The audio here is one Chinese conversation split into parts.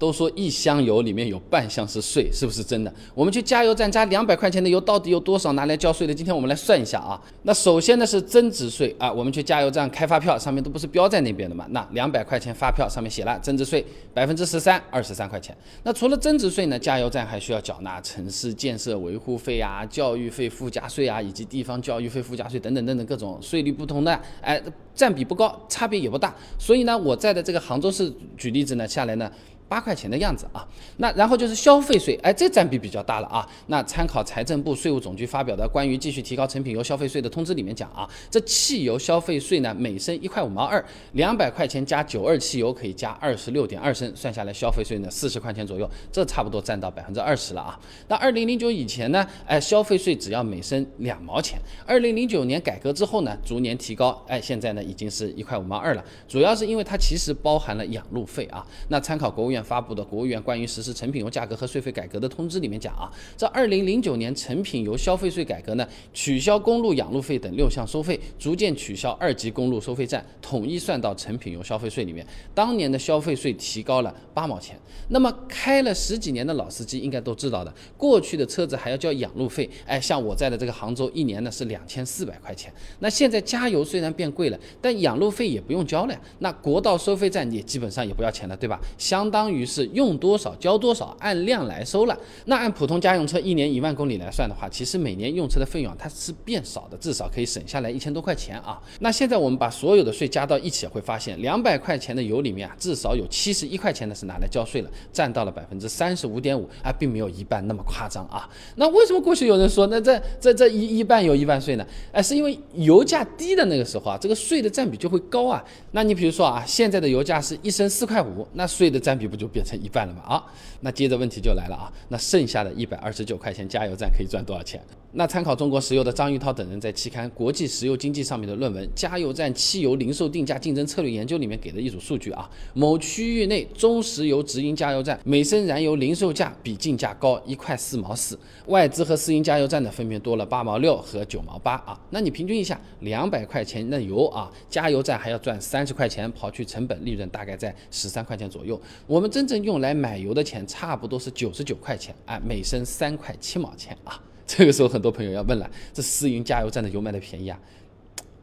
都说一箱油里面有半箱是税，是不是真的？我们去加油站加两百块钱的油，到底有多少拿来交税的？今天我们来算一下啊。那首先呢是增值税啊，我们去加油站开发票，上面都不是标在那边的嘛？那两百块钱发票上面写了增值税百分之十三，二十三块钱。那除了增值税呢，加油站还需要缴纳城市建设维护费啊、教育费附加税啊，以及地方教育费附加税等等等等各种税率不同的，哎，占比不高，差别也不大。所以呢，我在的这个杭州市举例子呢下来呢。八块钱的样子啊，那然后就是消费税，哎，这占比比较大了啊。那参考财政部税务总局发表的关于继续提高成品油消费税的通知里面讲啊，这汽油消费税呢每升一块五毛二，两百块钱加九二汽油可以加二十六点二升，算下来消费税呢四十块钱左右，这差不多占到百分之二十了啊。那二零零九以前呢，哎，消费税只要每升两毛钱，二零零九年改革之后呢，逐年提高，哎，现在呢已经是一块五毛二了，主要是因为它其实包含了养路费啊。那参考国务院。发布的国务院关于实施成品油价格和税费改革的通知里面讲啊，这二零零九年成品油消费税改革呢，取消公路养路费等六项收费，逐渐取消二级公路收费站，统一算到成品油消费税里面。当年的消费税提高了八毛钱。那么开了十几年的老司机应该都知道的，过去的车子还要交养路费，哎，像我在的这个杭州，一年呢是两千四百块钱。那现在加油虽然变贵了，但养路费也不用交了呀。那国道收费站也基本上也不要钱了，对吧？相当。于是用多少交多少，按量来收了。那按普通家用车一年一万公里来算的话，其实每年用车的费用它是变少的，至少可以省下来一千多块钱啊。那现在我们把所有的税加到一起，会发现两百块钱的油里面啊，至少有七十一块钱的是拿来交税了，占到了百分之三十五点五啊，并没有一半那么夸张啊。那为什么过去有人说那这这这一一半有一半税呢？哎，是因为油价低的那个时候啊，这个税的占比就会高啊。那你比如说啊，现在的油价是一升四块五，那税的占比不？就变成一半了嘛啊，那接着问题就来了啊，那剩下的一百二十九块钱加油站可以赚多少钱？那参考中国石油的张玉涛等人在期刊《国际石油经济》上面的论文《加油站汽油零售定价竞争策略研究》里面给的一组数据啊，某区域内中石油直营加油站每升燃油零售价比进价高一块四毛四，外资和私营加油站呢分别多了八毛六和九毛八啊。那你平均一下，两百块钱的油啊，加油站还要赚三十块钱，刨去成本利润大概在十三块钱左右。我们真正用来买油的钱差不多是九十九块钱啊，每升三块七毛钱啊。这个时候，很多朋友要问了：这私营加油站的油卖的便宜啊，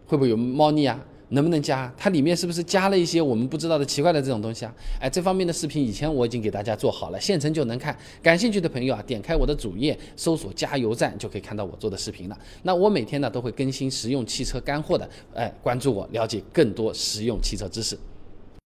会不会有猫腻啊？能不能加？它里面是不是加了一些我们不知道的奇怪的这种东西啊？哎，这方面的视频以前我已经给大家做好了，现成就能看。感兴趣的朋友啊，点开我的主页，搜索加油站，就可以看到我做的视频了。那我每天呢都会更新实用汽车干货的，哎，关注我，了解更多实用汽车知识。